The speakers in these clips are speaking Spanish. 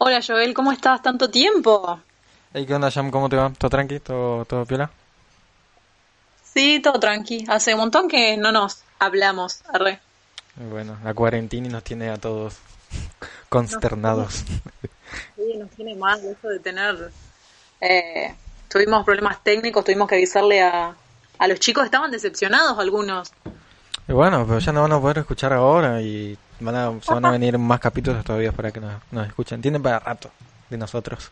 Hola Joel, ¿cómo estás? ¿Tanto tiempo? Hey, ¿qué onda, Jam? ¿Cómo te va? ¿Todo tranqui? ¿Todo, todo piola? Sí, todo tranqui. Hace un montón que no nos hablamos. Arre. Bueno, la cuarentena nos tiene a todos consternados. Sí, nos tiene mal eso de tener... Eh, tuvimos problemas técnicos, tuvimos que avisarle a, a los chicos, estaban decepcionados algunos. Y bueno, pero ya no van a poder escuchar ahora y van a, se van a venir más capítulos todavía para que nos, nos escuchen. Tienen para rato de nosotros.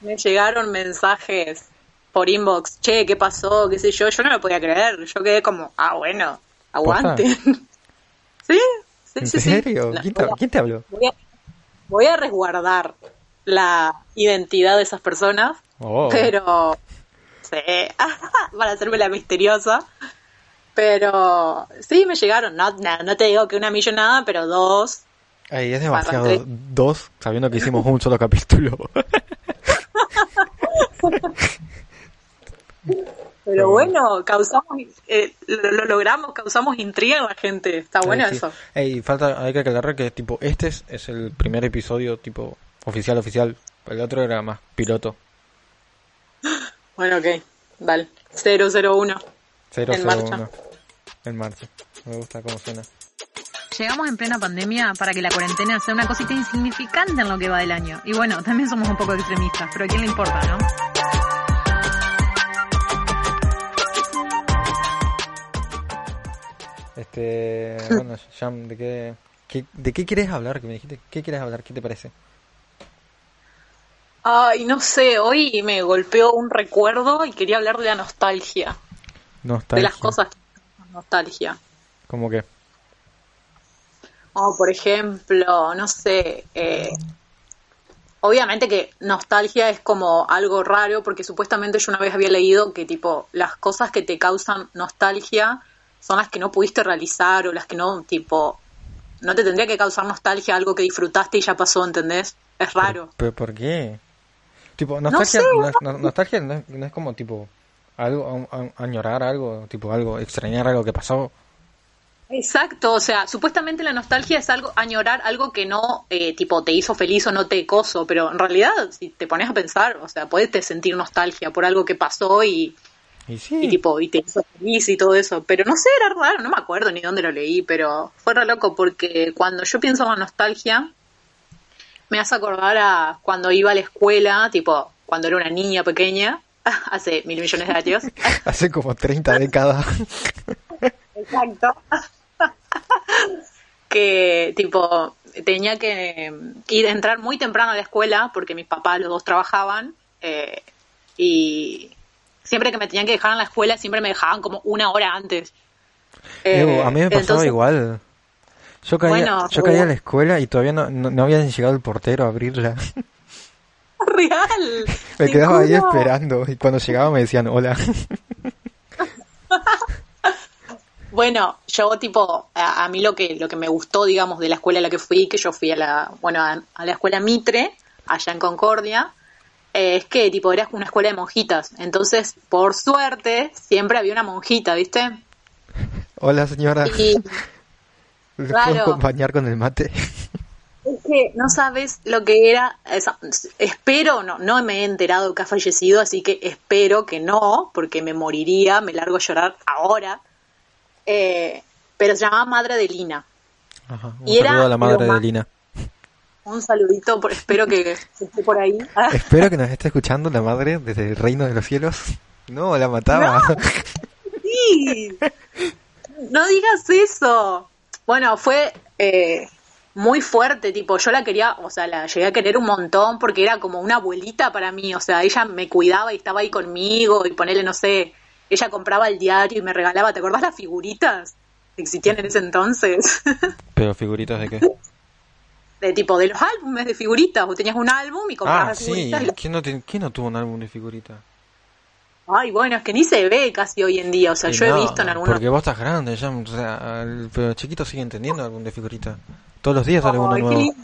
Me, llegaron mensajes por inbox, che, ¿qué pasó? ¿Qué sé yo? Yo no lo podía creer. Yo quedé como, ah, bueno, aguante. ¿Sí? Sí, ¿En sí, serio? ¿Quién te, voy a- quién te habló? voy a, voy a resguardar la identidad de esas personas, Oh, pero sí, para hacerme la misteriosa. Pero sí, me llegaron, no, no, no te digo que una millonada, pero dos. Ay, es demasiado. Dos, sabiendo que hicimos un solo capítulo. Pero bueno, causamos, eh, lo, lo logramos, causamos intriga en la gente. Está bueno sí. eso. Ey, falta, hay que aclarar que tipo, este es, es el primer episodio tipo oficial, oficial. El otro era más piloto. Bueno, ok, dale. 001. 001. En marcha. En marcha. Me gusta cómo suena. Llegamos en plena pandemia para que la cuarentena sea una cosita insignificante en lo que va del año. Y bueno, también somos un poco extremistas, pero ¿a quién le importa, no? Este, bueno, Jam, ¿de qué, qué- ¿de qué quieres hablar? Que me dijiste, ¿qué quieres hablar? ¿Qué te parece? Ay, no sé, hoy me golpeó un recuerdo y quería hablar de la nostalgia. De Nostalgia. las cosas nostalgia. ¿Cómo que? O por ejemplo, no sé, eh, obviamente que nostalgia es como algo raro porque supuestamente yo una vez había leído que tipo las cosas que te causan nostalgia son las que no pudiste realizar o las que no, tipo, no te tendría que causar nostalgia algo que disfrutaste y ya pasó, ¿entendés? Es raro. ¿Pero por qué? Tipo, nostalgia sé, no, es, no- nostalgia no es, no es como tipo algo, a- a- añorar algo, tipo algo, extrañar algo que pasó. Exacto, o sea, supuestamente la nostalgia es algo, añorar algo que no, eh, tipo, te hizo feliz o no te coso, pero en realidad, si te pones a pensar, o sea, puedes te sentir nostalgia por algo que pasó y, Y sí, y tipo, y te hizo feliz y todo eso, pero no sé, era raro, no me acuerdo ni dónde lo leí, pero fue re loco porque cuando yo pienso en la nostalgia, me hace acordar a cuando iba a la escuela, tipo, cuando era una niña pequeña, hace mil millones de años. hace como 30 décadas. Exacto. que tipo tenía que ir a entrar muy temprano a la escuela porque mis papás los dos trabajaban eh, y siempre que me tenían que dejar en la escuela siempre me dejaban como una hora antes. Eh, a mí me pasaba entonces- igual. Yo caía, Bueno, yo caía a la bueno. escuela y todavía no, no, no había llegado el portero a abrirla. Real. Me quedaba ahí esperando y cuando llegaba me decían hola. Bueno, yo tipo, a, a mí lo que, lo que me gustó, digamos, de la escuela a la que fui, que yo fui a la, bueno, a, a la escuela Mitre, allá en Concordia, eh, es que tipo era una escuela de monjitas. Entonces, por suerte, siempre había una monjita, ¿viste? Hola señora, Y ¿le claro. puedo acompañar con el mate? Es que no sabes lo que era. esa- espero, no, no me he enterado que ha fallecido, así que espero que no, porque me moriría, me largo a llorar ahora. Eh, pero se llamaba Madre de Lina. Ajá, un Y era saludo a la madre de Lina. Un saludito, por- espero que esté por ahí. Ah, Espero que nos esté escuchando la madre desde el reino de los cielos. No, la mataba. sí. No digas eso. Bueno, fue eh, muy fuerte, tipo, yo la quería, o sea, la llegué a querer un montón porque era como una abuelita para mí, o sea, ella me cuidaba y estaba ahí conmigo y ponerle, no sé, ella compraba el diario y me regalaba, ¿te acordás las figuritas que existían en ese entonces? Pero figuritas de qué? de tipo, de los álbumes de figuritas, vos tenías un álbum y comprabas Ah, sí. figuritas y ¿Quién no, te- quién no tuvo un álbum de figuritas? Ay, bueno, es que ni se ve casi hoy en día, o sea, Y yo he visto en algunos... Porque vos estás grande ya, o sea, el- pero chiquito sigue entendiendo álbum de figuritas. Todos los días sale uno nuevo.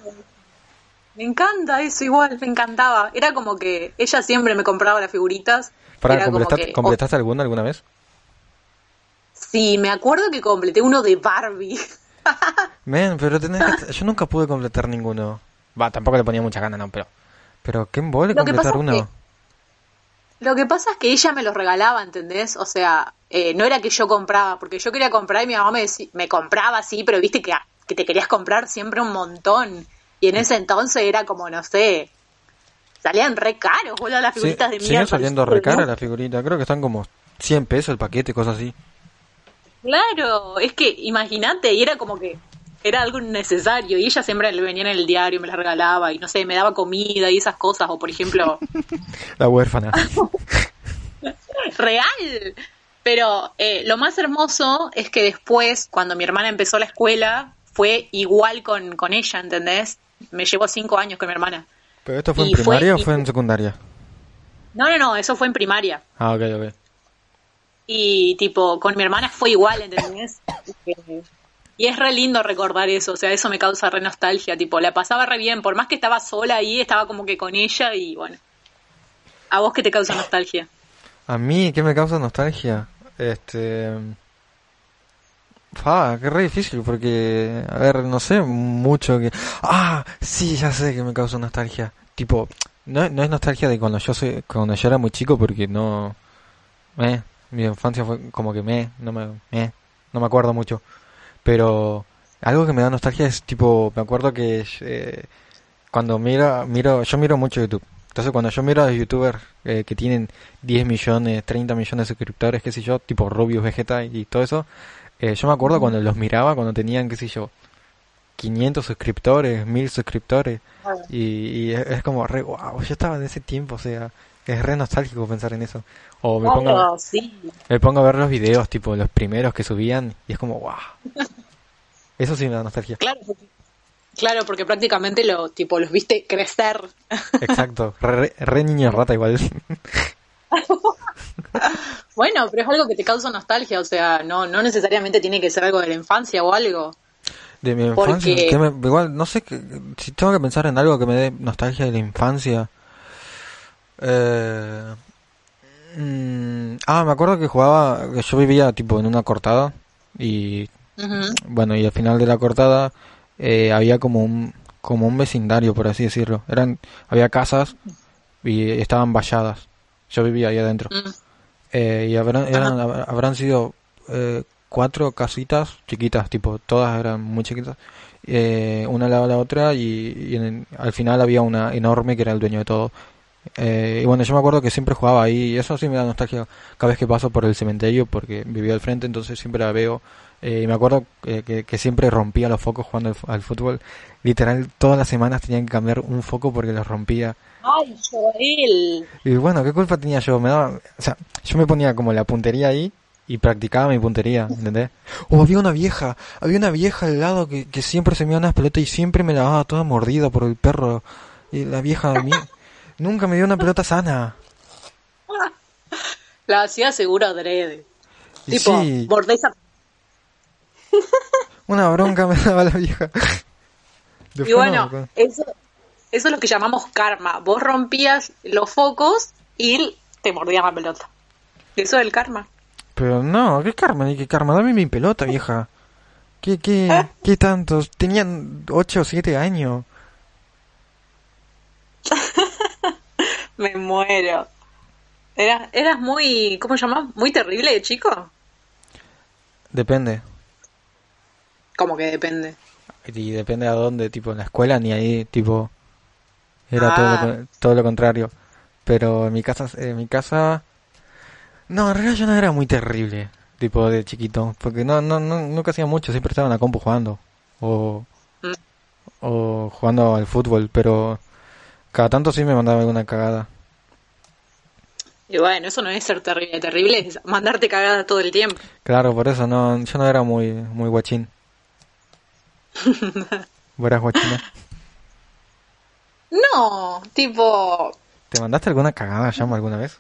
Me encanta eso igual, me encantaba. Era como que ella siempre me compraba las figuritas. Como ¿completaste, que- ¿completaste alguna alguna vez? Sí, me acuerdo que completé uno de Barbie. Men, pero tenés que- yo nunca pude completar ninguno. Va, tampoco le ponía mucha gana, no, pero. Pero qué embole completar es uno. que- Lo que pasa es que ella me los regalaba, ¿entendés? O sea, eh, no era que yo compraba, porque yo quería comprar y mi mamá me, me compraba, sí, pero viste que, que te querías comprar siempre un montón. Y en ese entonces era como, no sé, salían re caros, boludo, las Sí, figuritas de siguen mierda. saliendo re caras las figuritas. Creo que están como 100 pesos el paquete, cosas así. Claro, es que imagínate, y era como que era algo necesario, y ella siempre le venía en el diario, me las regalaba, y no sé, me daba comida y esas cosas, o por ejemplo, La huérfana. real. Pero eh, lo más hermoso es que después, cuando mi hermana empezó la escuela, fue igual con, con ella, ¿entendés? Me llevó cinco años con mi hermana. ¿Pero esto fue en fue- primaria o fue en secundaria? No, no, no, eso fue en primaria. Ah, ok, ok. Y tipo, con mi hermana fue igual, ¿entendés? Y es re lindo recordar eso, o sea, eso me causa re nostalgia, tipo, la pasaba re bien, por más que estaba sola ahí, estaba como que con ella y bueno. ¿A vos qué te causa nostalgia? A mí, ¿qué me causa nostalgia? Este... Fa, qué re difícil porque, a ver, no sé mucho que... Ah, sí, ya sé que me causa nostalgia. Tipo, no, no es nostalgia de cuando yo soy, cuando yo era muy chico porque no... Mi infancia fue como que me, no me, no me acuerdo mucho. Pero algo que me da nostalgia es tipo, me acuerdo que eh, cuando miro, miro, yo miro mucho YouTube. Entonces cuando yo miro a los youtubers eh, que tienen 10 millones, 30 millones de suscriptores, qué sé yo, tipo Rubius, Vegeta y todo eso, eh, yo me acuerdo cuando los miraba, cuando tenían, qué sé yo, 500 suscriptores, 1000 suscriptores, y, y es, como re, wow, yo estaba en ese tiempo, o sea, es re nostálgico pensar en eso. O me pongo, sí. me pongo a ver los videos, tipo los primeros que subían, y es como, wow. Eso sí me da nostalgia. Claro, porque, claro, porque prácticamente lo, tipo, los viste crecer. Exacto, re, re niño rata igual. Bueno, pero es algo que te causa nostalgia, o sea, no, no necesariamente tiene que ser algo de la infancia o algo. De mi Porque- infancia, que me- igual, no sé, que, si tengo que pensar en algo que me dé nostalgia de la infancia. Eh, mm, ah, me acuerdo que jugaba, que yo vivía tipo en una cortada y bueno, y al final de la cortada eh, había como un como un vecindario, por así decirlo. Eran había casas y estaban valladas. Yo vivía ahí adentro. Mm. Eh, y habrán, eran, hab- habrán sido eh, cuatro casitas chiquitas, tipo, todas eran muy chiquitas, eh, una al lado de la otra y, y en- al final había una enorme que era el dueño de todo. Eh, y bueno, yo me acuerdo que siempre jugaba ahí y eso sí me da nostalgia cada vez que paso por el cementerio porque vivía al frente, entonces siempre la veo. Eh, y me acuerdo eh, que, que siempre rompía los focos jugando al, al fútbol. Literal, todas las semanas tenían que cambiar un foco porque los rompía. Ay, Joel. Y bueno, ¿qué culpa tenía yo? Me daba, o sea, yo me ponía como la puntería ahí y practicaba mi puntería, ¿entendés? O había una vieja, había una vieja al lado que, que siempre se me iba unas pelotas y siempre me la daba toda mordida por el perro. Y la vieja de mí nunca me dio una pelota sana. La hacía seguro adrede. Y Tipo, sí, mordés a- una bronca me daba la vieja. Y bueno, no, eso, eso es lo que llamamos karma. Vos rompías los focos y te mordían la pelota. Eso es el karma. pero no, ¿qué karma? Ni qué karma, dame mi pelota, vieja. ¿Qué, qué, qué tantos? Tenían 8 o 7 años. Me muero. Eras, eras muy, ¿cómo se llama? Muy terrible de chico. Depende. Como que depende. Y depende a dónde, tipo en la escuela ni ahí, tipo era todo, lo, Ah. todo lo contrario. Pero en mi casa, en mi casa, no, en realidad yo no era muy terrible, tipo de chiquito, porque no, no, no, nunca hacía mucho, siempre estaba en la compu jugando o, Mm. o jugando al fútbol, pero cada tanto sí me mandaba alguna cagada. Y bueno, eso no es ser terrible. Terrible es mandarte cagada todo el tiempo. Claro, por eso no, yo no era muy, muy guachín. ¿Vos eras guachina? No, tipo, ¿Te mandaste alguna cagada, llamo, alguna vez?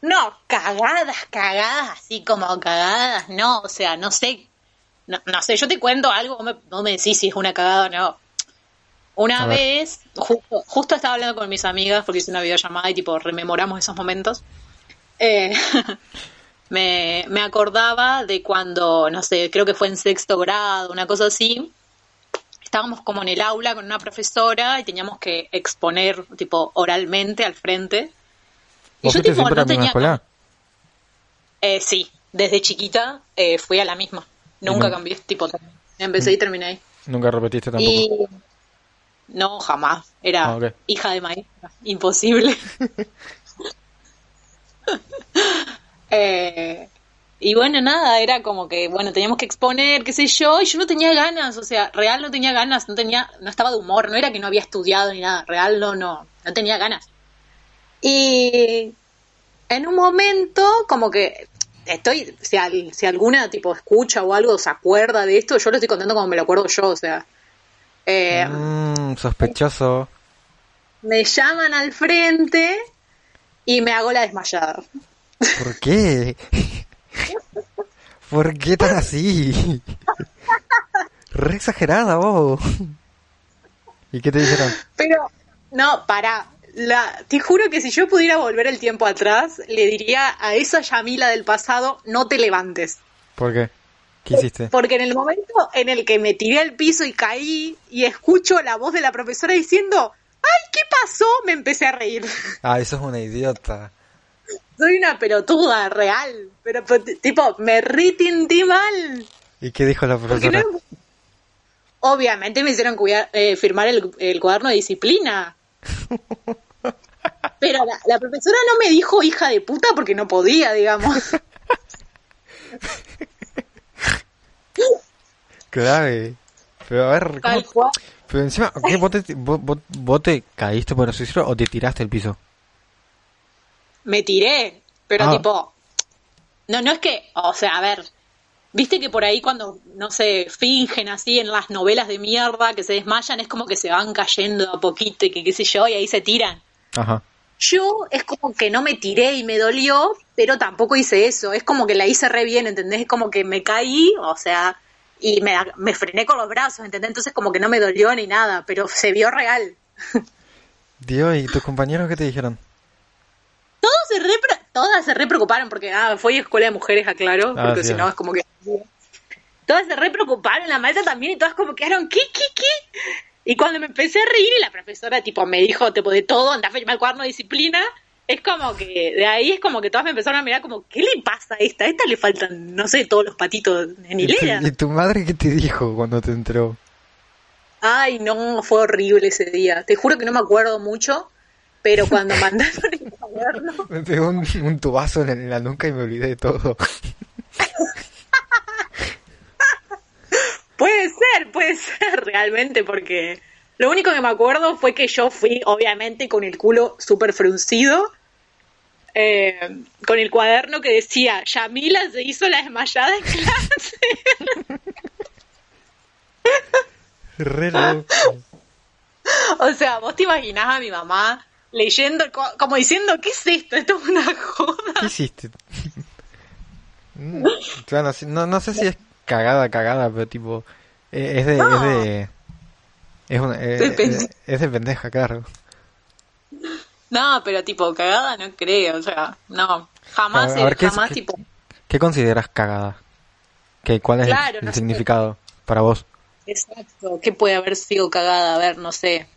no, cagadas, cagadas, así como cagadas, no, o sea, no sé, no, no sé, yo te cuento algo, vos me, vos me decís si es una cagada o no. Una vez, justo, justo estaba hablando con mis amigas porque hice una videollamada y tipo rememoramos esos momentos. Eh, me, me acordaba de cuando, no sé, creo que fue en sexto grado, una cosa así. Estábamos como en el aula con una profesora y teníamos que exponer, tipo, oralmente al frente. Y ¿Vos yo, tipo, no tenía... escuela? Eh, sí, desde chiquita eh, fui a la misma. Nunca no- cambié, tipo, empecé y terminé ahí. Nunca repetiste tampoco. Y no, jamás. Era Ah, hija de maestra. Imposible. Eh, y bueno, nada, era como que, bueno, teníamos que exponer, qué sé yo, y yo no tenía ganas, o sea, real no tenía ganas, no tenía, no estaba de humor, no era que no había estudiado ni nada, real no, no, no tenía ganas. Y en un momento, como que estoy, si, al- si alguna tipo escucha o algo se acuerda de esto, yo lo estoy contando como me lo acuerdo yo, o sea. eh, Mm, sospechoso. Me llaman al frente y me hago la desmayada. ¿Por qué? ¿Por qué tan así? Re exagerada vos. ¿Y qué te dijeron? Pero, no, para. La, te juro que si yo pudiera volver el tiempo atrás, le diría a esa Yamila del pasado, no te levantes. ¿Por qué? ¿Qué hiciste? Porque en el momento en el que me tiré al piso y caí y escucho la voz de la profesora diciendo, ¡ay, qué pasó! Me empecé a reír. Ah, eso es una idiota. Soy una pelotuda, real. Pero, pero, tipo, me retintí mal. ¿Y qué dijo la profesora? no- Obviamente me hicieron cuidar- eh, firmar el, el cuaderno de disciplina. Pero la, la profesora no me dijo hija de puta porque no podía, digamos. Clave. Pero a ver, ¿cómo? Pero encima, ¿qué, vos, te, vos, vos- vos te caíste por así decirlo o te tiraste al piso? Me tiré, pero Ah. tipo, no, no es que, o sea, a ver, viste que por ahí cuando, no sé, fingen así en las novelas de mierda que se desmayan, es como que se van cayendo a poquito y que qué sé yo, y ahí se tiran. Ajá. Yo es como que no me tiré y me dolió, pero tampoco hice eso. Es como que la hice re bien, ¿entendés? Es como que me caí, o sea, y me, me frené con los brazos, ¿entendés? Entonces como que no me dolió ni nada, pero se vio real. Dios, ¿y tus compañeros qué te dijeron? Todos se re, todas se re preocuparon, porque ah, fue escuela de mujeres, aclaro, Ah, porque sí, si no es como que... Todas se re preocuparon, la maestra también, y todas como quedaron, ¿qué, qué, qué? Y cuando me empecé a reír y la profesora tipo me dijo, tipo, de todo, anda a firmar el cuaderno de disciplina, es como que, de ahí es como que todas me empezaron a mirar como, ¿qué le pasa a esta? A esta le faltan, no sé, todos los patitos en ¿Y hilera. y tu madre qué te dijo cuando te entró? Ay, no, fue horrible ese día. Te juro que no me acuerdo mucho, pero cuando mandaron Me pegó un, un tubazo en, en la nuca y me olvidé de todo. Puede ser, puede ser realmente, porque lo único que me acuerdo fue que yo fui, obviamente, con el culo súper fruncido, eh, con el cuaderno que decía, Yamila se hizo la desmayada en clase. Re loco. o sea, vos te imaginás a mi mamá leyendo, como diciendo, ¿qué es esto? Esto es una joda. ¿Qué hiciste? Mm, sí, no, no sé si es cagada, cagada, pero tipo, eh, es de, es de, es, una- eh, De pendeja. eh, es de pendeja, claro. No, pero tipo, cagada no creo, o sea, no. Jamás, A ver, a ver, ¿qué es- jamás, qué- tipo... ¿Qué consideras cagada? ¿Qué, ¿Cuál es el- Claro, el, no significado para vos? Exacto, ¿qué puede haber sido cagada? A ver, no sé.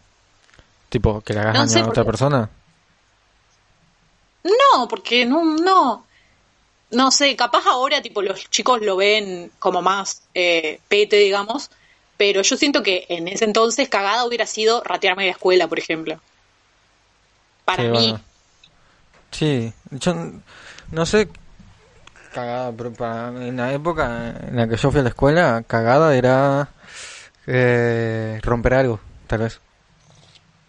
Tipo, que le hagas No daño sé, a otra porque- persona. No, porque no, no. No sé, capaz ahora tipo los chicos lo ven como más eh, pete, digamos, pero yo siento que en ese entonces cagada hubiera sido ratearme de la escuela, por ejemplo. Para Sí, mí. bueno. Sí, yo no sé cagada, pero para, en la época en la que yo fui a la escuela, cagada era eh, romper algo, tal vez.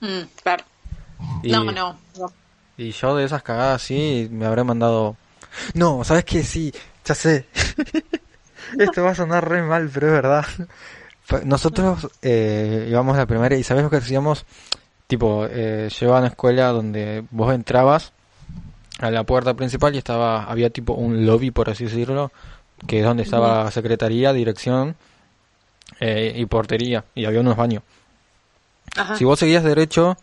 Mm, claro. Y, No, no. no. y yo de esas cagadas sí me habré mandado... No, ¿sabes qué? Sí, ya sé. Esto va a sonar re mal, pero es verdad. Nosotros eh, íbamos a la primaria y ¿sabes lo que hacíamos? Tipo, eh, yo iba a una escuela donde vos entrabas a la puerta principal y estaba había tipo un lobby, por así decirlo, que es donde estaba secretaría, dirección eh, y portería y había unos baños. Ajá. Si vos seguías derecho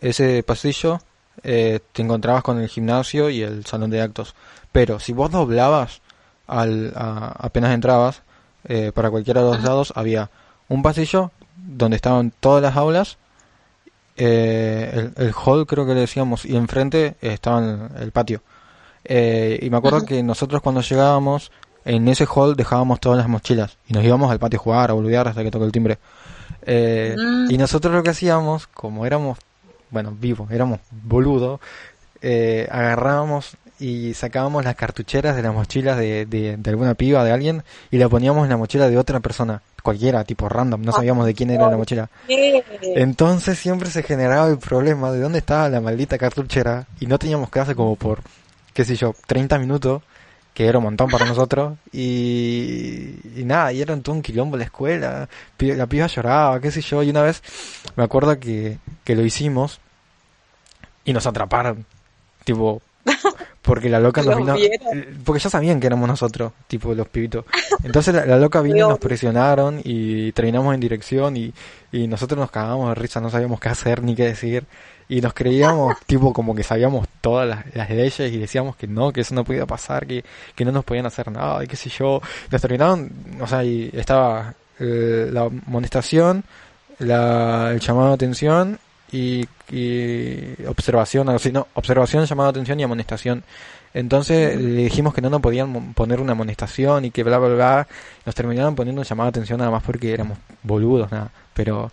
ese pasillo, eh, te encontrabas con el gimnasio y el salón de actos. Pero si vos doblabas al, a- apenas entrabas, eh, para cualquiera de los lados había un pasillo donde estaban todas las aulas, eh, el, el hall creo que le decíamos, y enfrente estaba el, el patio. Eh, y me acuerdo que nosotros cuando llegábamos, en ese hall dejábamos todas las mochilas y nos íbamos al patio a jugar, a boludear hasta que tocó el timbre. Eh, Mm. Y nosotros lo que hacíamos, como éramos, bueno, vivos, éramos boludos, eh, agarrábamos y sacábamos las cartucheras de las mochilas de, de, de alguna piba, de alguien, y la poníamos en la mochila de otra persona, cualquiera, tipo random, no sabíamos de quién era la mochila. Entonces siempre se generaba el problema de dónde estaba la maldita cartuchera y no teníamos clase como por, qué sé yo, 30 minutos, que era un montón para nosotros, y, y nada, y era todo un quilombo la escuela, la piba lloraba, qué sé yo, y una vez me acuerdo que, que lo hicimos y nos atraparon, tipo, porque la loca nos vino, vieron. porque ya sabían que éramos nosotros, tipo los pibitos. Entonces la, la loca vino y nos presionaron y terminamos en dirección y, y nosotros nos cagábamos de risa, no sabíamos qué hacer ni qué decir. Y nos creíamos, tipo, como que sabíamos todas las, leyes y decíamos que no, que eso no podía pasar, que, que no nos podían hacer nada, y qué sé yo. Nos terminaron, o sea, y estaba eh, la amonestación, la, el llamado de atención y, y observación, algo así, no, observación, llamado de atención y amonestación. Entonces le dijimos que no nos podían poner una amonestación y que bla bla bla. Nos terminaron poniendo un llamado de atención nada más porque éramos boludos, nada. Pero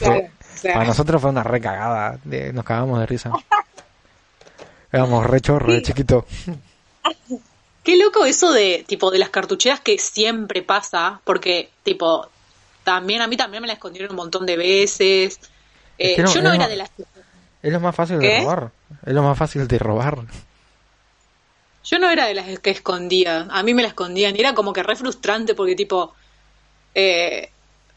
o sea, para nosotros fue una re cagada, de, nos cagamos de risa. Éramos re chorro de chiquito. Qué loco eso de, tipo, de las cartucheras que siempre pasa, porque, tipo, también a mí también me la escondieron un montón de veces. Eh, que no- yo no era de las Es lo más fácil de robar. Es lo más fácil de robar. yo no era de las que escondía, a mí me la escondían y era como que re frustrante porque tipo eh,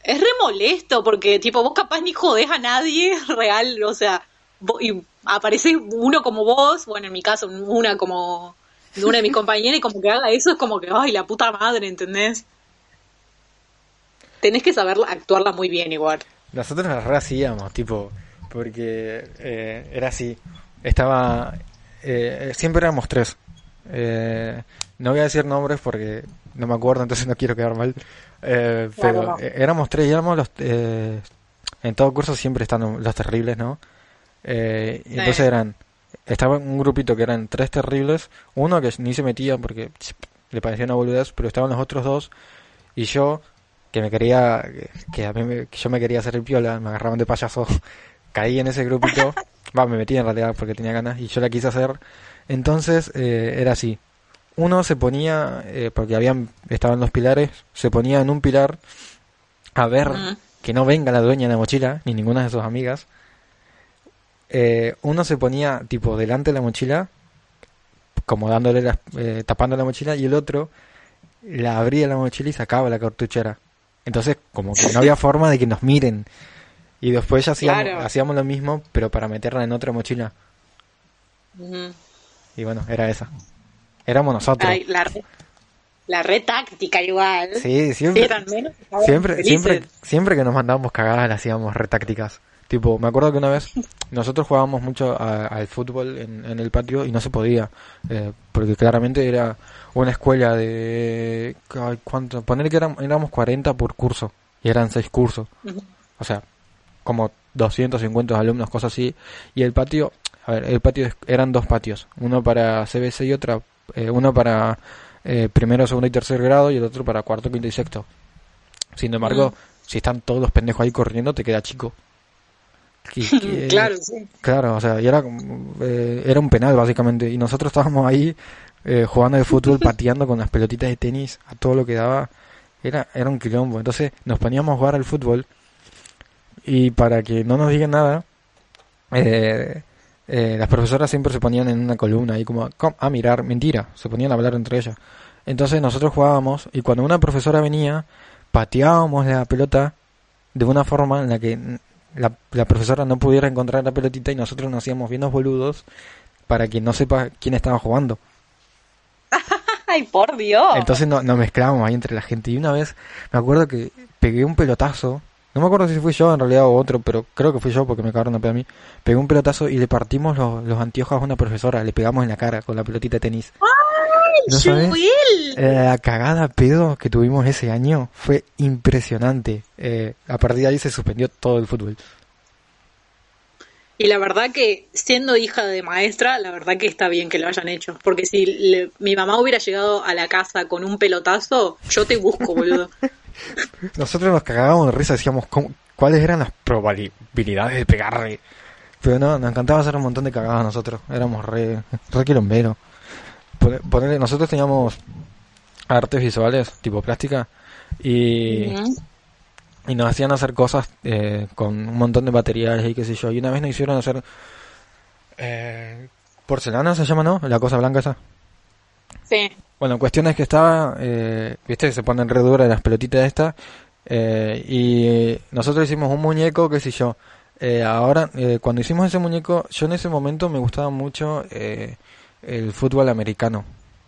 es re molesto porque tipo vos capaz ni jodés a nadie real, o sea, vo- y aparece uno como vos, bueno, en mi caso una como una de mis compañeras y como que haga eso es como que ay, la puta madre, ¿entendés? Tenés que saber actuarla muy bien igual. Nosotros las re hacíamos, tipo, porque eh, era así. Estaba. eh, siempre éramos tres. Eh, no voy a decir nombres porque no me acuerdo, entonces no quiero quedar mal. Eh, pero Claro, no. eh, éramos tres y éramos los. eh, en todo curso siempre están los terribles, ¿no? Eh, Sí. entonces eran. Estaba un grupito que eran tres terribles. Uno que ni se metía porque le parecía una boludez, pero estaban los otros dos. Y yo, que me quería, que a mí que yo me quería hacer el piola, me agarraban de payaso, caí en ese grupito, va, me metí en realidad porque tenía ganas y yo la quise hacer. Entonces eh, era así. Uno se ponía, eh, porque habían, estaban los pilares, se ponía en un pilar a ver que no venga la dueña de la mochila, ni ninguna de sus amigas. Eh, uno se ponía tipo delante de la mochila, como dándole eh, tapando la mochila, y el otro la abría la mochila y sacaba la cartuchera. Entonces, como que no había forma de que nos miren. Y después ya hacíamos, Claro. hacíamos lo mismo, pero para meterla en otra mochila. Y bueno, era esa. Éramos nosotros. Ay, la re, la re táctica igual. Sí, siempre, menos, siempre, felices. siempre, siempre que nos mandábamos cagadas, le hacíamos retácticas. Tipo, me acuerdo que una vez nosotros jugábamos mucho al fútbol en, en el patio y no se podía, eh, porque claramente era una escuela de... ay, ¿Cuánto? Poner que éramos, éramos 40 por curso y eran 6 cursos. O sea, como 250 alumnos, cosas así. Y el patio, a ver, el patio eran dos patios, uno para CBC y otra, eh, uno para eh, primero, segundo y tercer grado y el otro para cuarto, quinto y sexto. Sin embargo, Mm. si están todos los pendejos ahí corriendo, te queda chico. Que- Claro, sí. Claro, o sea, y era, eh, era un penal básicamente. Y nosotros estábamos ahí eh, jugando de fútbol, pateando con las pelotitas de tenis a todo lo que daba. Era, era un quilombo. Entonces nos poníamos a jugar al fútbol y para que no nos digan nada, eh, eh, las profesoras siempre se ponían en una columna ahí como "Com- a mirar, mentira, se ponían a hablar entre ellas. Entonces nosotros jugábamos y cuando una profesora venía, pateábamos la pelota de una forma en la que la, la profesora no pudiera encontrar la pelotita y nosotros nos hacíamos bien los boludos para que no sepa quién estaba jugando. Ay, por Dios. Entonces no- nos mezclábamos ahí entre la gente. Y una vez me acuerdo que pegué un pelotazo. No me acuerdo si fui yo en realidad o otro, pero creo que fui yo porque me cagaron a a mí. Pegué un pelotazo y le partimos los, los anteojos a una profesora. Le pegamos en la cara con la pelotita de tenis. ¿No? Joel. la cagada pedo que tuvimos ese año fue impresionante. Eh, a partir de ahí se suspendió todo el fútbol. Y la verdad que, siendo hija de maestra, la verdad que está bien que lo hayan hecho. Porque si le- mi mamá hubiera llegado a la casa con un pelotazo, yo te busco, boludo. Nosotros nos cagábamos de risa, decíamos ¿cómo- cuáles eran las probabilidades de pegarle. Pero no, nos encantaba hacer un montón de cagadas nosotros. Éramos re, re quilomberos. Nosotros teníamos artes visuales, tipo plástica, y. y nos hacían hacer cosas eh, con un montón de materiales y qué sé yo. Y una vez nos hicieron hacer eh, porcelana, se llama, ¿no? La cosa blanca esa. Sí. Bueno, cuestión es que estaba, eh, viste, se ponen re duras las pelotitas estas, eh, y nosotros hicimos un muñeco, qué sé yo. Eh, ahora, eh, cuando hicimos ese muñeco, yo en ese momento me gustaba mucho el fútbol americano,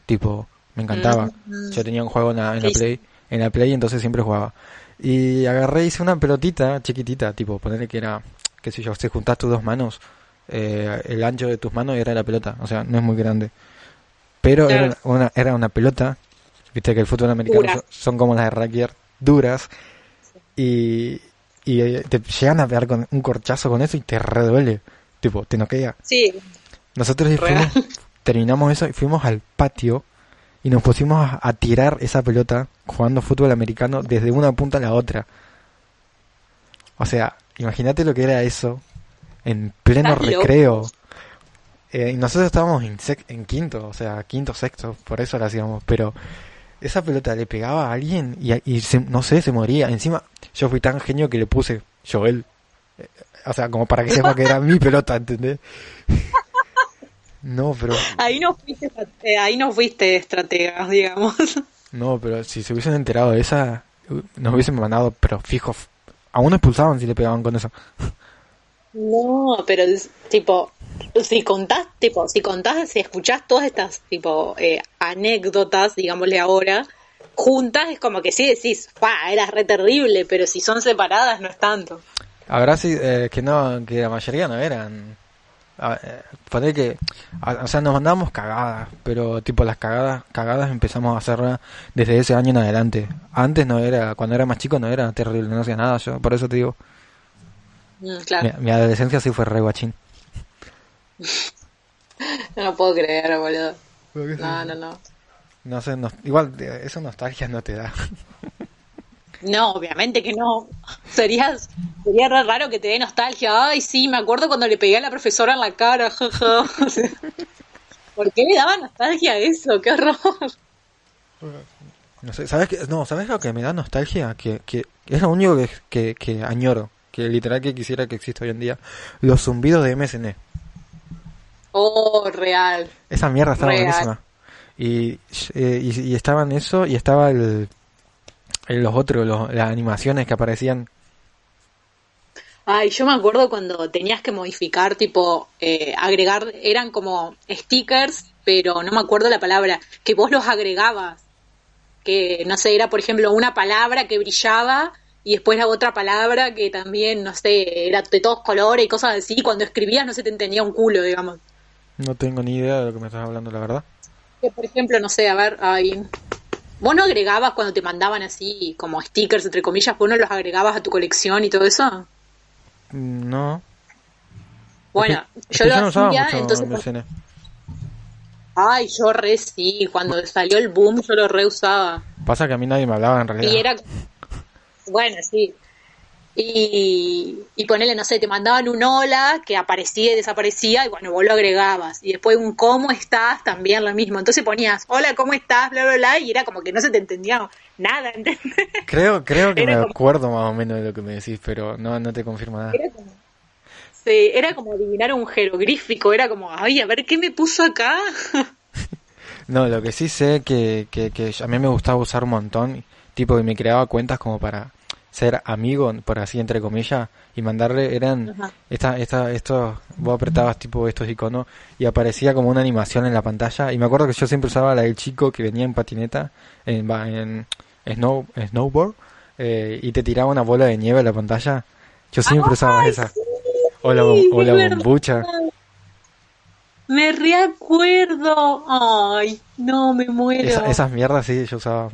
tipo, me encantaba. Mm. Yo tenía un juego en la, en la. Play, en la Play, entonces siempre jugaba. Y agarré, hice una pelotita chiquitita, tipo, ponerle que era, qué sé yo, si juntás tus dos manos, eh, el ancho de tus manos era la pelota, o sea, no es muy grande. Pero Claro. era una, era una pelota, viste que el fútbol americano Dura. son, como las de rugby, duras, y, y eh, te llegan a pegar con un corchazo con eso y te reduele, tipo, te noquea. Sí. Nosotros fuimos, terminamos eso y fuimos al patio y nos pusimos a, tirar esa pelota jugando fútbol americano desde una punta a la otra. O sea, imagínate lo que era eso en pleno recreo. Eh, y nosotros estábamos en, quinto, o sea, quinto, sexto, por eso lo hacíamos. Pero esa pelota le pegaba a alguien y, y se- no sé, se moría. Encima, yo fui tan genio que le puse Joel. Eh, O sea, como para que sepa que era mi pelota, ¿entendés? No, pero Ahí no fuiste, ahí no fuiste estratega, digamos. no, pero si se hubiesen enterado de esa, nos hubiesen mandado, pero fijo, a uno expulsaban si le pegaban con eso. No, pero tipo, si contás, tipo, si contás, si escuchás todas estas, tipo, eh, anécdotas, digámosle ahora, juntas, es como que sí decís, ¡fa! Era re terrible, pero si son separadas no es tanto. Habrá sí, eh, que no, que la mayoría no eran. A- eh, poner que, a- o sea, nos mandábamos cagadas, pero tipo las cagadas, cagadas empezamos a hacerlas desde ese año en adelante. Antes no era, cuando era más chico no era terrible, no hacía nada yo, por eso te digo, Mm, claro, mi, mi adolescencia sí fue re guachín. no lo puedo creer, boludo. No, no, no. No sé, nos- igual eh, esa nostalgia no te da. No, obviamente que no. Sería, sería re raro que te dé nostalgia. Ay, sí, me acuerdo cuando le pegué a la profesora en la cara, ¿Por qué le daba nostalgia a eso? ¡Qué horror! No sé, ¿sabes qué? No, ¿sabes lo que me da nostalgia? Que, que es lo único que, que, que añoro, que literal que quisiera que exista hoy en día. Los zumbidos de MSN. Oh, real. Esa mierda estaba Real. buenísima. Y, eh, y, y estaban eso, y estaba el- los otros, los- las animaciones que aparecían. Ay, yo me acuerdo cuando tenías que modificar, tipo, eh, agregar, eran como stickers, pero no me acuerdo la palabra, que vos los agregabas. Que, no sé, era por ejemplo una palabra que brillaba y después la otra palabra que también, no sé, era de todos colores y cosas así. y Cuando escribías no se te entendía un culo, digamos. No tengo ni idea de lo que me estás hablando, la verdad. Que, por ejemplo, no sé, a ver, ay, vos no agregabas cuando te mandaban así como stickers, entre comillas, vos no los agregabas a tu colección y todo eso. Mm, No. Bueno, Es que- es yo que lo no hacía, mucho entonces. Ay, yo re sí, cuando salió el boom yo lo re usaba. Pasa que a mí nadie me hablaba en realidad. Y era, bueno, sí. Y, y ponele, no sé, te mandaban un hola que aparecía y desaparecía y bueno, vos lo agregabas. Y después un cómo estás, también lo mismo. Entonces ponías, hola, ¿cómo estás? Bla, bla, bla, y era como que no se te entendía nada, ¿entendés? Creo, creo que Era me como- acuerdo más o menos de lo que me decís, pero no, no te confirmo nada. Era como, sí, era como adivinar un jeroglífico, era como, ay, a ver qué me puso acá. No, lo que sí sé que, que, que a mí me gustaba usar un montón, tipo que me creaba cuentas como para ser amigo, por así entre comillas, y mandarle, eran esta, esta, estos, vos apretabas tipo estos iconos y aparecía como una animación en la pantalla, y me acuerdo que yo siempre usaba la del chico que venía en patineta, en, en snow, snowboard, eh, y te tiraba una bola de nieve a la pantalla, yo siempre usaba esa, o la, o la verdad. bombucha, Me reacuerdo. Ay, no, me muero. Esa- esas mierdas sí, yo usaba.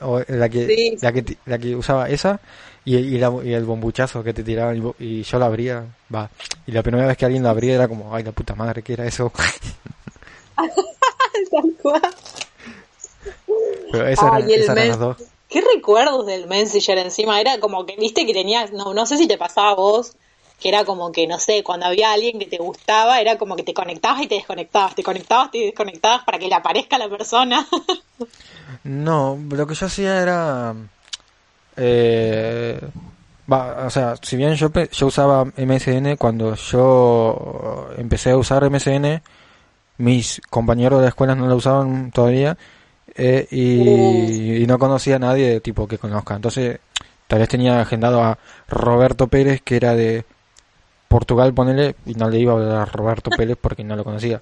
O la que, Sí. la que, la que usaba esa y, y, la- y el bombuchazo que te tiraba y, y yo la abría, va. Y la primera vez que alguien la abría era como, ay, la puta madre, ¿qué era eso? Tal cual. Pero esas Ay, eran, esas eran las dos. ¿Qué recuerdos del Messenger encima? Era como que, viste que tenías, no, no sé si te pasaba a vos, que era como que, no sé, cuando había alguien que te gustaba, era como que te conectabas y te desconectabas, te conectabas y te desconectabas para que le aparezca a la persona. No, lo que yo hacía era... Eh, va, o sea, si bien yo, yo usaba MSN, cuando yo empecé a usar MSN, mis compañeros de la escuela no lo usaban todavía eh, y, y no conocía a nadie tipo que conozca. Entonces, tal vez tenía agendado a Roberto Pérez, que era de Portugal, ponele, y no le iba a hablar a Roberto Pérez porque no lo conocía.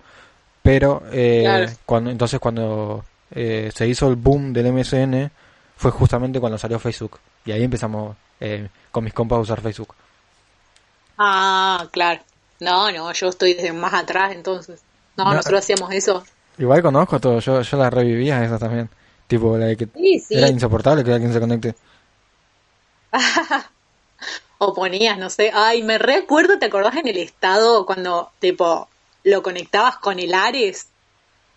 Pero eh, Claro. cuando entonces cuando eh, se hizo el boom del MSN fue justamente cuando salió Facebook y ahí empezamos eh, con mis compas a usar Facebook. ah, claro. No, no, yo estoy desde más atrás entonces. No, No. nosotros hacíamos eso. Igual conozco todo, yo, yo las revivía esas también. Tipo, la de que Sí, sí. era insoportable que alguien se conecte. O ponías, no sé, ay, me recuerdo, ¿te acordás en el estado cuando, tipo, lo conectabas con el Ares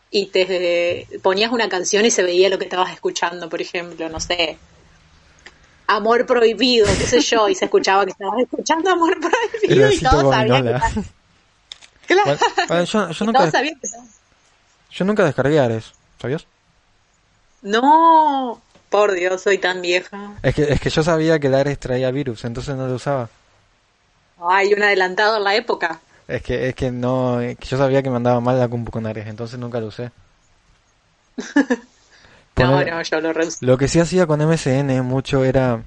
y te ponías una canción y se veía lo que estabas escuchando, por ejemplo, no sé, Amor Prohibido, qué sé yo, y se escuchaba que estabas escuchando Amor Prohibido y todos sabían que Claro, Bueno, bueno, yo, yo y nunca, todos sabían que estabas- yo nunca descargué Ares, ¿sabías? No, por Dios, soy tan vieja. Es que, es que yo sabía que el Ares traía virus, entonces no lo usaba. Ay, un adelantado en la época. Es que, es que no, es que yo sabía que me andaba mal la compu con Ares, entonces nunca lo usé. No, Poner- no, yo lo reusé. Lo que sí hacía con MSN mucho era,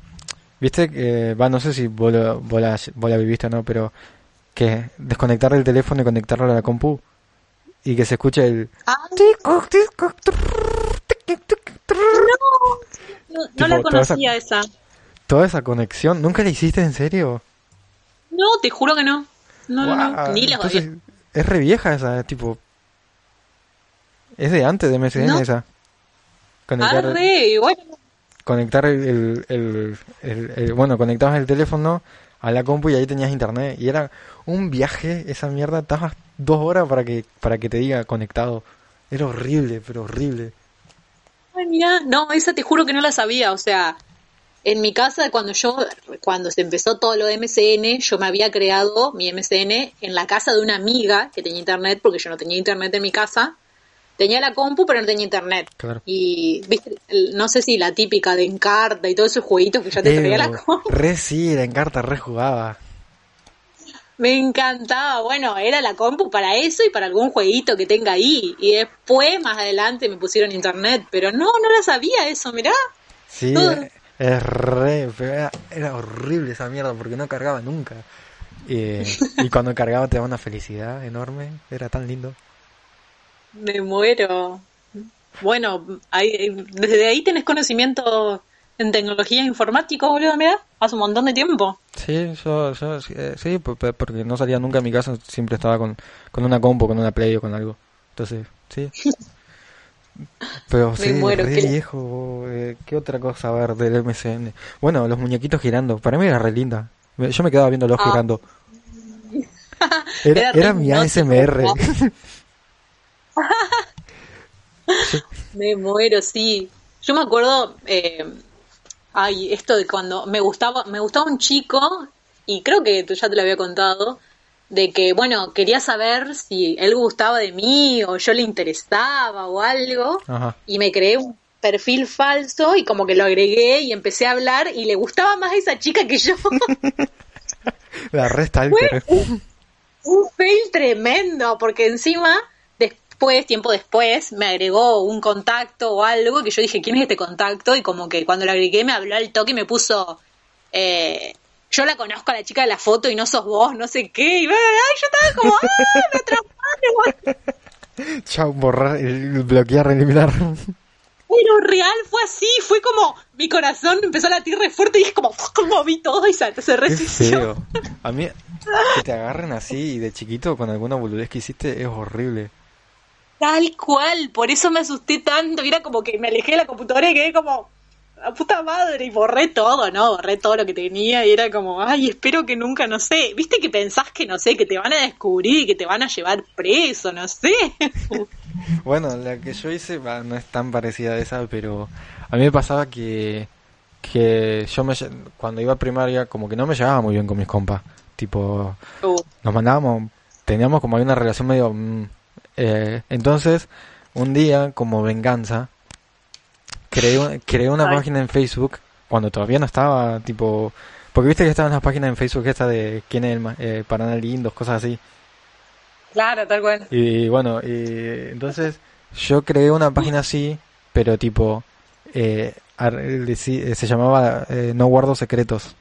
viste, que va, no sé si vos, lo- vos la, vos la viviste o no, pero que desconectar el teléfono y conectarlo a la compu y que se escuche el... Ah, no, no Tipo, la toda esa- conocía esa. Toda esa conexión, ¿nunca la hiciste en serio? No, te juro que no. No, no, no. Ni la entonces, es re vieja esa, tipo... Es de antes de MSN No. esa. Conectar, Arre, bueno. conectar el, el, el- el- el- Bueno, conectabas el teléfono a la compu y ahí tenías internet. Y era un viaje, esa mierda, estabas dos horas para que, para que te diga conectado. Era horrible, pero horrible. Ay, mira, no, esa te juro que no la sabía. O sea, en mi casa, cuando yo, cuando se empezó todo lo de MSN, yo me había creado mi MSN en la casa de una amiga que tenía internet, porque yo no tenía internet en mi casa. Tenía la compu, pero no tenía internet. Claro. Y, viste, El- no sé si la típica de Encarta y todos esos jueguitos que ya te traía la compu. re sí, era en carta, re jugaba. Me encantaba. Bueno, era la compu para eso y para algún jueguito que tenga ahí. Y después, más adelante, me pusieron internet. Pero no, no la sabía eso, mirá. Sí, Todo. es re, era, era horrible esa mierda porque no cargaba nunca. Y, y cuando cargaba te daba una felicidad enorme, era tan lindo. Me muero. Bueno, ahí- desde ahí tenés conocimiento en tecnología informática, boludo, mirá. Hace un montón de tiempo. Sí, yo, yo sí, eh, sí, porque no salía nunca a mi casa, siempre estaba con, con una compu, con una play o con algo. Entonces, sí. Pero Me sí, muero, re ¿qué- viejo. eh, ¿Qué otra cosa a ver del MSN? Bueno, los muñequitos girando. Para mí era re linda. Yo me quedaba viéndolos Ah. girando. Era, Era era mi ASMR. Me muero, sí. Yo me acuerdo, eh, ay, esto de cuando me gustaba, me gustaba un chico, y creo que tú ya te lo había contado, de que, bueno, quería saber si él gustaba de mí o yo le interesaba o algo, Ajá. y me creé un perfil falso y como que lo agregué y empecé a hablar y le gustaba más a esa chica que yo. La re stalker. un fail tremendo, porque encima, después, tiempo después, me agregó un contacto o algo que yo dije, ¿quién es este contacto? Y como que cuando lo agregué me habló al toque y me puso, eh, yo la conozco a la chica de la foto y no sos vos, no sé qué. Y bla, bla, bla, y yo estaba como, ¡ah, me atraparon! Chao, borrar, el- bloquear, eliminar. Pero real fue así, fue como, mi corazón empezó a latir re fuerte y es como, como vi todo y se, se feo. A mí, que te agarren así y de chiquito con alguna boludez que hiciste es horrible. Tal cual, por eso me asusté tanto, era como que me alejé de la computadora y quedé como, la puta madre, y borré todo, ¿no? Borré todo lo que tenía y era como, ay, espero que nunca, no sé, viste que pensás que, no sé, que te van a descubrir, que te van a llevar preso, no sé. Bueno, la que yo hice no es tan parecida a esa, pero a mí me pasaba que, que yo me, cuando iba a primaria como que no me llevaba muy bien con mis compas. Tipo, Uh, nos mandábamos, teníamos como una relación medio... mm, eh, entonces, un día, como venganza, creé, creé una Ay. página en Facebook cuando todavía no estaba, tipo... Porque viste que estaban las páginas en Facebook esta de quién es el eh, para nada lindos, cosas así. claro, tal cual. Y bueno, y entonces yo creé una página así, pero tipo, eh, eh, se llamaba eh, No Guardo Secretos.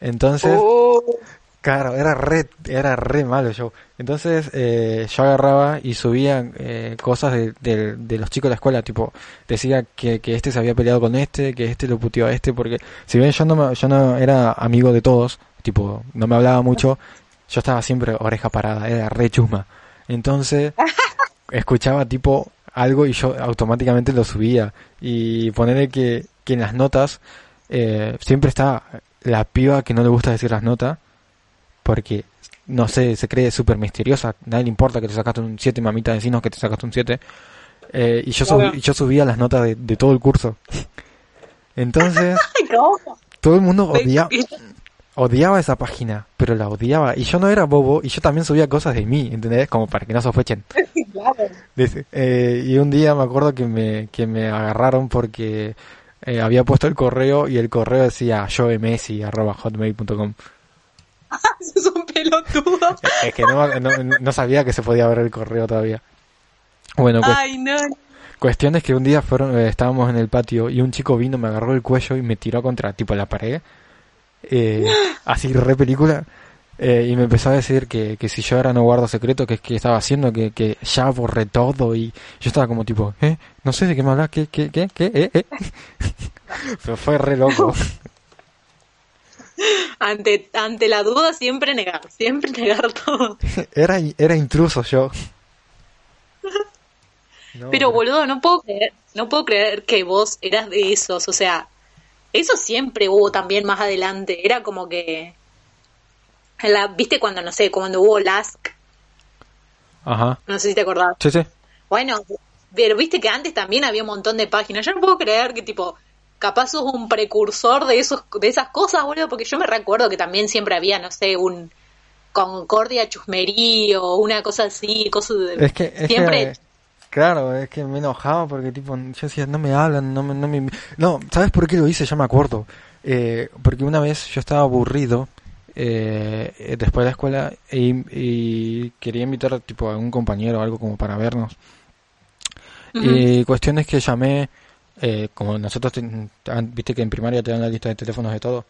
Entonces, Uh, claro, era re, era re malo yo. Entonces eh, yo agarraba y subía eh, cosas de, de- de los chicos de la escuela, tipo, decía que, que este se había peleado con este, que este lo puteó a este, porque si bien yo no, me- yo no era amigo de todos, tipo, no me hablaba mucho, yo estaba siempre oreja parada, era re chusma. Entonces, escuchaba tipo algo y yo automáticamente lo subía. Y ponerle que, que en las notas eh, siempre está la piba que no le gusta decir las notas, porque, no sé, se cree súper misteriosa, nadie le importa que te sacaste un 7, mamita, decinos que te sacaste un 7. Eh, y yo, yo subía las notas de, de todo el curso. Entonces, todo el mundo Me- odia, odiaba esa página, pero la odiaba. Y yo no era bobo, y yo también subía cosas de mí, ¿entendés? Como para que no sospechen. Claro. Eh, y un día me acuerdo que me, que me agarraron porque eh, había puesto el correo y el correo decía joemessi.hotmail.com. Sos un pelotudo. Es que no, no, no sabía que se podía ver el correo todavía. Bueno, pues Ay, no. cuestión es que un día fueron, eh, estábamos en el patio y un chico vino, me agarró el cuello y me tiró contra tipo la pared, eh, así re película, eh, y me empezó a decir que, que si yo era no guardo secreto, que es que estaba haciendo, que, que ya borré todo y yo estaba como tipo, ¿eh? No sé de qué me hablas, ¿qué, qué, qué, qué, eh, eh? Pero fue re loco. Ante, ante la duda siempre negar, siempre negar todo. Era, era intruso yo. No, Pero boludo, no puedo creer, no puedo creer que vos eras de esos, o sea, eso siempre hubo también más adelante, era como que la, viste cuando no sé, cuando hubo Lask, Ajá. no sé si te acordás. Sí, sí. Bueno, pero viste que antes también había un montón de páginas. Yo no puedo creer que tipo capaz sos un precursor de esos de esas cosas, boludo, porque yo me recuerdo que también siempre había, no sé, un Concordia Chusmerío, una cosa así, cosas de Es que, es siempre que, claro, es que me enojaba porque tipo, yo decía, no me hablan, no me, no me, no, ¿sabes por qué lo hice? Ya me acuerdo, eh, porque una vez yo estaba aburrido, eh, eh, después de la escuela, y, y quería invitar tipo a un compañero o algo como para vernos, y cuestión es que llamé, eh, como nosotros, ten- viste que en primaria te dan la lista de teléfonos de todo,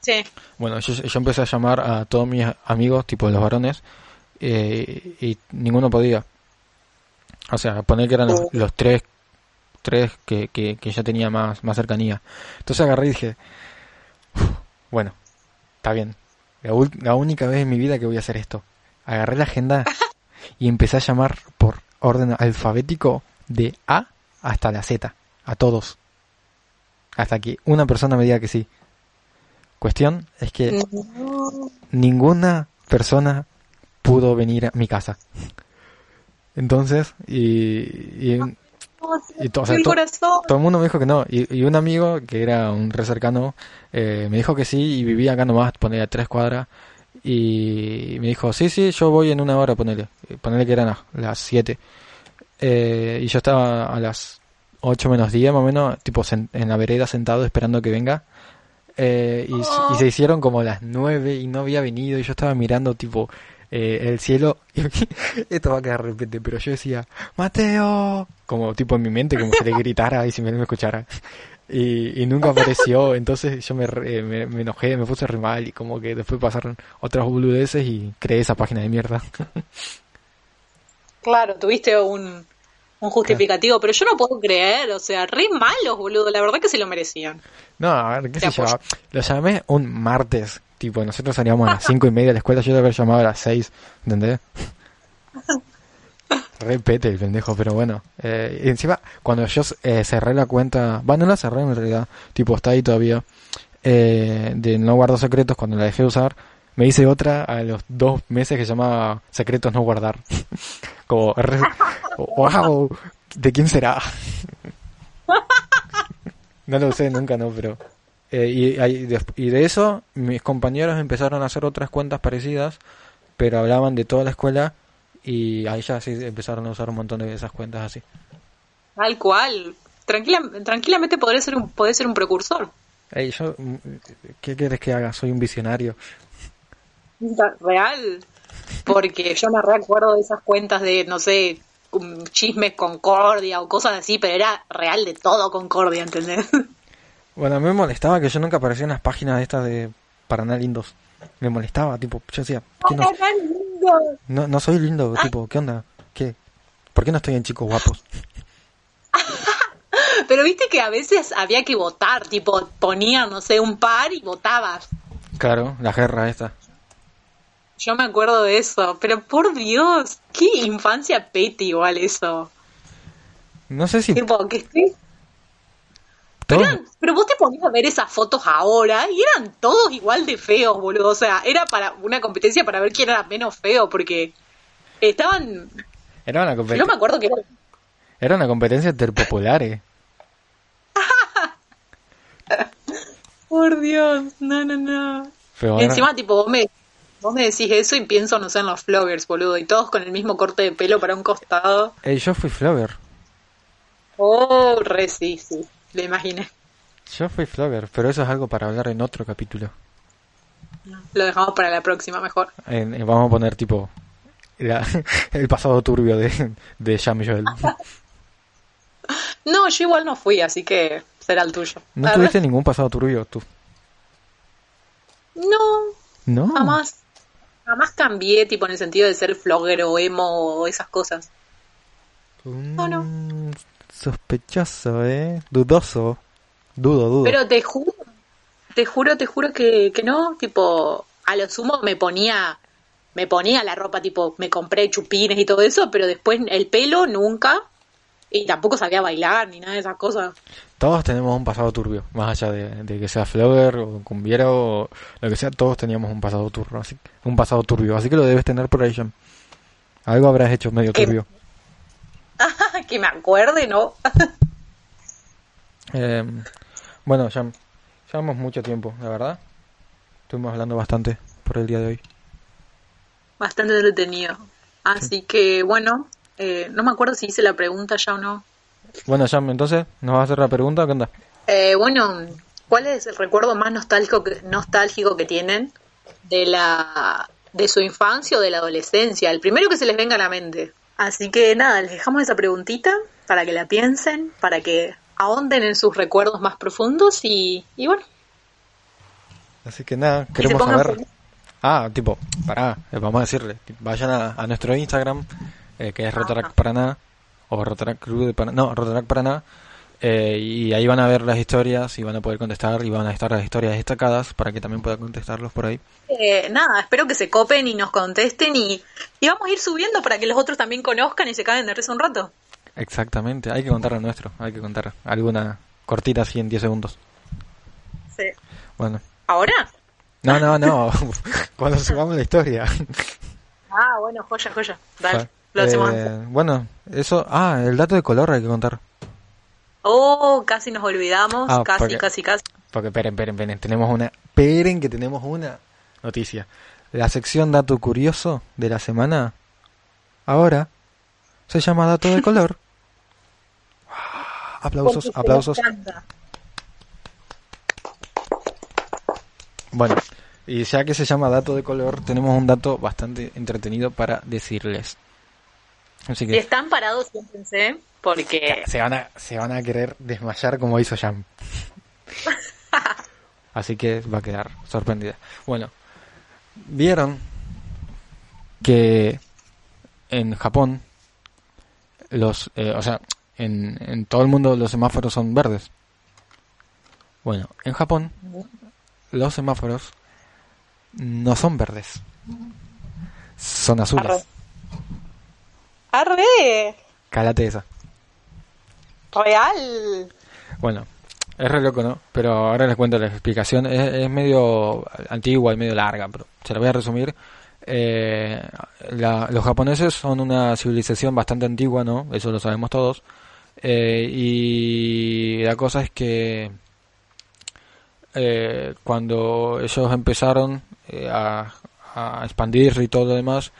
Sí. bueno, yo, yo empecé a llamar a todos mis amigos, tipo los varones, eh, y ninguno podía. O sea, poner que eran los, los tres, tres que, que, que yo tenía más, más cercanía. Entonces agarré y dije, "Uf, bueno, está bien. La, la única vez en mi vida que voy a hacer esto. Agarré la agenda y empecé a llamar por orden alfabético de A hasta la Z, a todos. Hasta que una persona me diga que sí. Cuestión es que No. ninguna persona pudo venir a mi casa. Entonces, y, y, y to- o sea, to- todo el mundo me dijo que no. Y, y un amigo, que era un re cercano, eh, me dijo que sí y vivía acá nomás, ponele a tres cuadras. Y me dijo, sí, sí, yo voy en una hora, ponele. Ponele que eran las siete. Eh, y yo estaba a las ocho menos diez, más o menos, tipo en la vereda sentado esperando que venga. Eh, y, se hicieron como las nueve y no había venido y yo estaba mirando tipo eh, el cielo y esto va a quedar de repente pero yo decía Mateo como tipo en mi mente como si le gritara y si me, me escuchara. Y, y nunca apareció entonces yo me, re- me, me enojé me puse re mal y como que después pasaron otras boludeces y creé esa página de mierda. Claro, tuviste un, un justificativo, pero yo no puedo creer, o sea, re malos, boludo, la verdad que se lo merecían. no a ver qué sé yo lo llamé un martes Tipo, nosotros salíamos a las cinco y media de la escuela, yo debe haber llamado a las seis, ¿entendés? Repete el pendejo, pero bueno. Eh, encima, cuando yo eh, cerré la cuenta, bueno, no la cerré en realidad, tipo, está ahí todavía, eh, de no guardo secretos, cuando la dejé de usar, me hice otra a los dos meses que se llamaba secretos no guardar. Como, wow, ¿de quién será? no lo sé nunca, no, pero... eh, y, de eso, mis compañeros empezaron a hacer otras cuentas parecidas, pero hablaban de toda la escuela y ahí ya sí empezaron a usar un montón de esas cuentas así. Tal cual. Tranquila, tranquilamente podría ser un, podés ser un precursor. Ey, yo, mm, ¿qué quieres que haga? Soy un visionario. Real. Porque yo me recuerdo de esas cuentas de, no sé, chismes Concordia o cosas así, pero era real de todo Concordia, ¿entendés? Bueno, a mí me molestaba que yo nunca aparecía en las páginas estas de Paraná Lindos. Me molestaba, tipo, yo decía, ¿qué no, no, no soy lindo, tipo, ¿qué onda? ¿Qué? ¿Por qué no estoy en chicos guapos? Pero viste que a veces había que votar, tipo, ponían, no sé, un par y votabas. Claro, la guerra esta. Yo me acuerdo de eso, pero por Dios, qué infancia peti igual eso. No sé si Tipo, que todo- Pero, eran- pero vos te ponías a ver esas fotos ahora y eran todos igual de feos, boludo. O sea, era para una competencia para ver quién era menos feo, porque estaban... era una Yo me competencia, acuerdo que era... era una competencia entre populares. Por Dios, no, no, no. Pero encima, tipo, vos me, vos me decís eso y pienso, no sé, en los vloggers, boludo. Y todos con el mismo corte de pelo para un costado. Ey, yo fui flogger. Oh, re sí, sí. Lo imaginé. Yo fui flogger, pero eso es algo para hablar en otro capítulo. Lo dejamos para la próxima mejor. En- en- vamos a poner tipo la- el pasado turbio de, de Jam Joel. No, yo igual no fui, así que será el tuyo. ¿No tuviste ningún pasado turbio tú? No, No. jamás. Jamás cambié, tipo, en el sentido de ser flogger o emo o esas cosas. No, no. Sospechoso, ¿eh? Dudoso. Dudo, dudo. Pero te juro, te juro, te juro que, que no, tipo, a lo sumo me ponía, me ponía la ropa, tipo, me compré chupines y todo eso, pero después el pelo nunca, y tampoco sabía bailar ni nada de esas cosas. Todos tenemos un pasado turbio, más allá de, de que sea flogger o cumbiero o lo que sea, todos teníamos un pasado turbio, así, un pasado turbio, así que lo debes tener por ahí, Jam. Algo habrás hecho medio ¿Qué? turbio. que me acuerde, ¿no? Eh, bueno, Jam, llevamos mucho tiempo, la verdad. Estuvimos hablando bastante por el día de hoy. Bastante entretenido. Así que, bueno, eh, no me acuerdo si hice la pregunta ya o no. Bueno, Jam, entonces, ¿nos vas a hacer la pregunta o qué onda? Eh, bueno, ¿cuál es el recuerdo más nostálgico que, nostálgico que tienen de la de su infancia o de la adolescencia? El primero que se les venga a la mente. Así que nada, les dejamos esa preguntita para que la piensen, para que ahonden en sus recuerdos más profundos y, y bueno, Así que nada, queremos saber. Ah, tipo, pará, vamos a decirle, vayan a, a nuestro Instagram, eh, que es Ajá. Rotarac Paraná, o Rotarac Club de Paraná, no, Rotarac Paraná, eh, y ahí van a ver las historias y van a poder contestar y van a estar las historias destacadas para que también puedan contestarlos por ahí. Eh, nada, espero que se copen y nos contesten y, y vamos a ir subiendo para que los otros también conozcan y se caen de risa un rato. Exactamente, hay que contar lo nuestro, hay que contar alguna cortita así en 10 segundos. Sí. Bueno, ¿Ahora? no, no, no, cuando subamos la historia. Ah, bueno, joya, joya. Dale. Lo hacemos. Eh, bueno, eso, ah, el dato de color hay que contar. Oh, casi nos olvidamos, Ah, casi, porque- casi, casi. Porque, esperen, esperen, esperen, tenemos una, esperen que tenemos una noticia. La sección dato curioso de la semana, ahora, se llama dato de color. Ah, Aplausos, Porque aplausos. Bueno, y ya que se llama dato de color, tenemos un dato bastante entretenido para decirles. Así que están parados, siéntense, porque se van a, se van a querer desmayar como hizo Jam. Así que va a quedar sorprendida. Bueno, vieron que en Japón los, eh, o sea, en, en todo el mundo los semáforos son verdes. Bueno, en Japón los semáforos no son verdes. Son azules. Arre. Cálate esa. real. Bueno, es re loco, ¿no? Pero ahora les cuento la explicación. Es, es medio antigua y medio larga, pero se la voy a resumir. Eh, la- los japoneses son una civilización bastante antigua, ¿no? Eso lo sabemos todos. Eh, y la cosa es que eh, cuando ellos empezaron a, a expandirse y todo lo demás,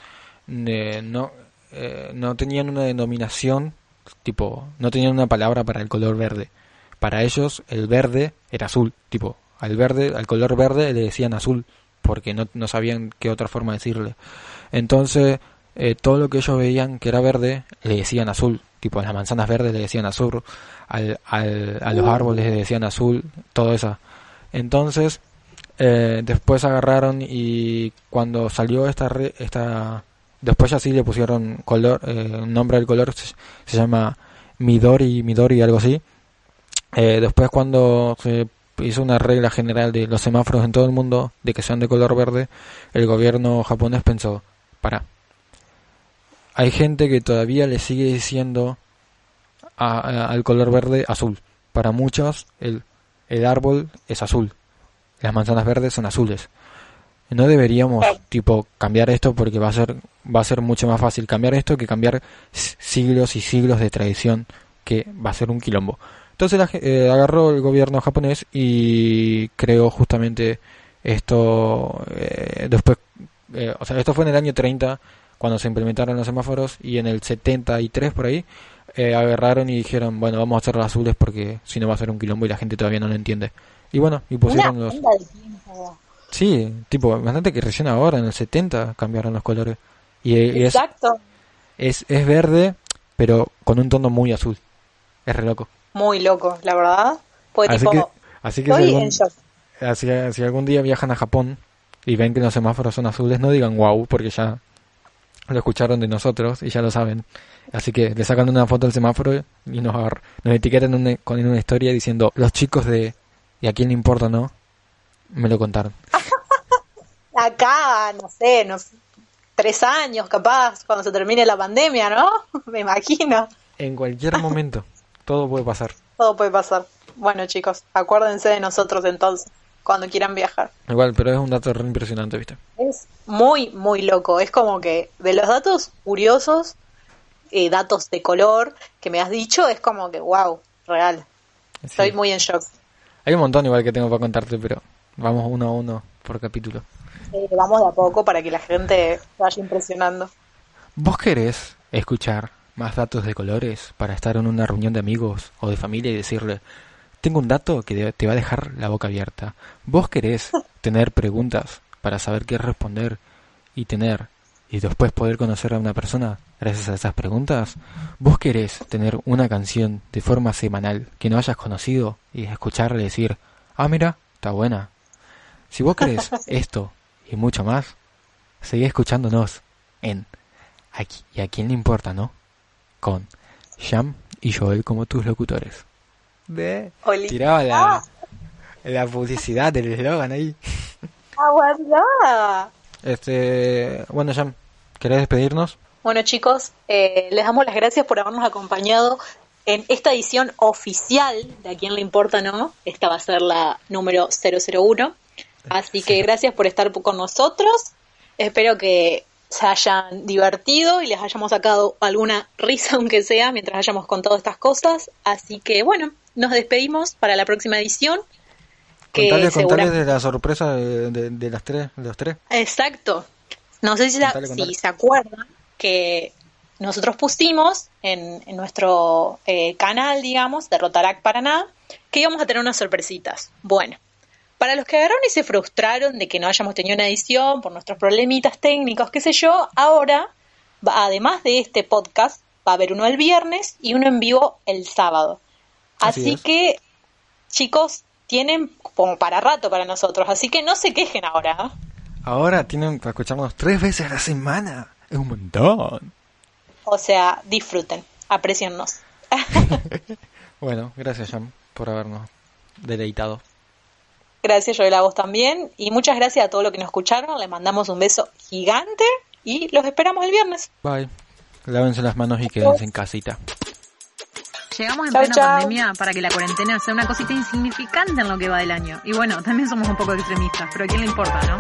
no, eh, no tenían una denominación, tipo, no tenían una palabra para el color verde. Para ellos el verde era azul, tipo, al verde, al color verde le decían azul, porque no, no sabían qué otra forma decirle. Entonces, eh, todo lo que ellos veían que era verde, le decían azul, tipo, a las manzanas verdes le decían azul, al, al- a los árboles le decían azul, todo eso. Entonces, eh, después agarraron y cuando salió esta, re- esta después ya sí le pusieron color, eh, nombre del color, se, llama Midori, Midori, algo así. Eh, después cuando se hizo una regla general de los semáforos en todo el mundo, de que sean de color verde, el gobierno japonés pensó, para, hay gente que todavía le sigue diciendo a- al color verde azul. Para muchos el, el árbol es azul, las manzanas verdes son azules. No deberíamos Claro. tipo cambiar esto porque va a ser va a ser mucho más fácil cambiar esto que cambiar siglos y siglos de tradición que va a ser un quilombo. Entonces eh, agarró el gobierno japonés y creó justamente esto eh, después eh, o sea, esto fue en el año 30 cuando se implementaron los semáforos y en el 73 por ahí eh, agarraron y dijeron, bueno, vamos a hacer los azules porque si no va a ser un quilombo y la gente todavía no lo entiende. Y bueno, y Una pusieron los. Sí, tipo, bastante que recién ahora, en el 70, cambiaron los colores. Y, y es, Exacto. es, es verde, pero con un tono muy azul. Es re loco. Muy loco, la verdad. Pues Así tipo, que, así que si algún, en shock. así, si algún día viajan a Japón y ven que los semáforos son azules, no digan wow, porque ya lo escucharon de nosotros y ya lo saben. Así que le sacan una foto del semáforo y nos, nos etiquetan una- con una historia diciendo, los chicos de... ¿Y a quién le importa, no? Me lo contaron. Acá, no sé, no sé, tres años capaz, cuando se termine la pandemia, ¿no? Me imagino. En cualquier momento, todo puede pasar. Todo puede pasar. Bueno, chicos, acuérdense de nosotros entonces, cuando quieran viajar. Igual, pero es un dato re impresionante, ¿viste? Es muy, muy loco. Es como que de los datos curiosos, eh, datos de color que me has dicho, es como que, wow, real. Sí. Estoy muy en shock. Hay un montón igual que tengo para contarte, pero vamos uno a uno por capítulo. Eh, vamos de a poco para que la gente vaya impresionando. ¿Vos querés escuchar más datos de colores para estar en una reunión de amigos o de familia y decirle, tengo un dato que te va a dejar la boca abierta? ¿Vos querés tener preguntas para saber qué responder y tener y después poder conocer a una persona gracias a esas preguntas? ¿Vos querés tener una canción de forma semanal que no hayas conocido y escucharle decir, ah, mira, está buena? Si vos querés esto y mucho más, seguí escuchándonos en Aquí, ¿Y a quién le importa, no? Con Sham y Joel como tus locutores. Ve, Oli. tiraba la, Ah. la publicidad del eslogan ahí. ¡Aguardá! Este, bueno, Sham, ¿querés despedirnos? Bueno chicos, eh, les damos las gracias por habernos acompañado en esta edición oficial de A quién le importa no. Esta va a ser la número 001. Así que gracias por estar con nosotros. Espero que se hayan divertido y les hayamos sacado alguna risa, aunque sea, mientras hayamos contado estas cosas. Así que bueno, nos despedimos para la próxima edición. Que Contale, contale segura- de la sorpresa de, de- de las tres, de los tres. Exacto. No sé si, contale. si se acuerdan que nosotros pusimos en, en nuestro eh, canal, digamos, de Rotarac Paraná, que íbamos a tener unas sorpresitas. Bueno, para los que agarraron y se frustraron de que no hayamos tenido una edición por nuestros problemitas técnicos, qué sé yo, ahora, además de este podcast, va a haber uno el viernes y uno en vivo el sábado. Así Así, es. que, chicos, tienen como para rato para nosotros, así que no se quejen ahora. ¿eh? Ahora tienen para escucharnos tres veces a la semana. Es un montón. O sea, disfruten, apreciennos. Bueno, gracias, Sham, por habernos deleitado. Gracias, yo la voz también. Y muchas gracias a todos los que nos escucharon. Les mandamos un beso gigante y los esperamos el viernes. Bye. Lávense las manos y quédense en casita. Llegamos en Chau, plena chau. pandemia para que la cuarentena sea una cosita insignificante en lo que va del año. Y bueno, también somos un poco extremistas, pero ¿a quién le importa, no?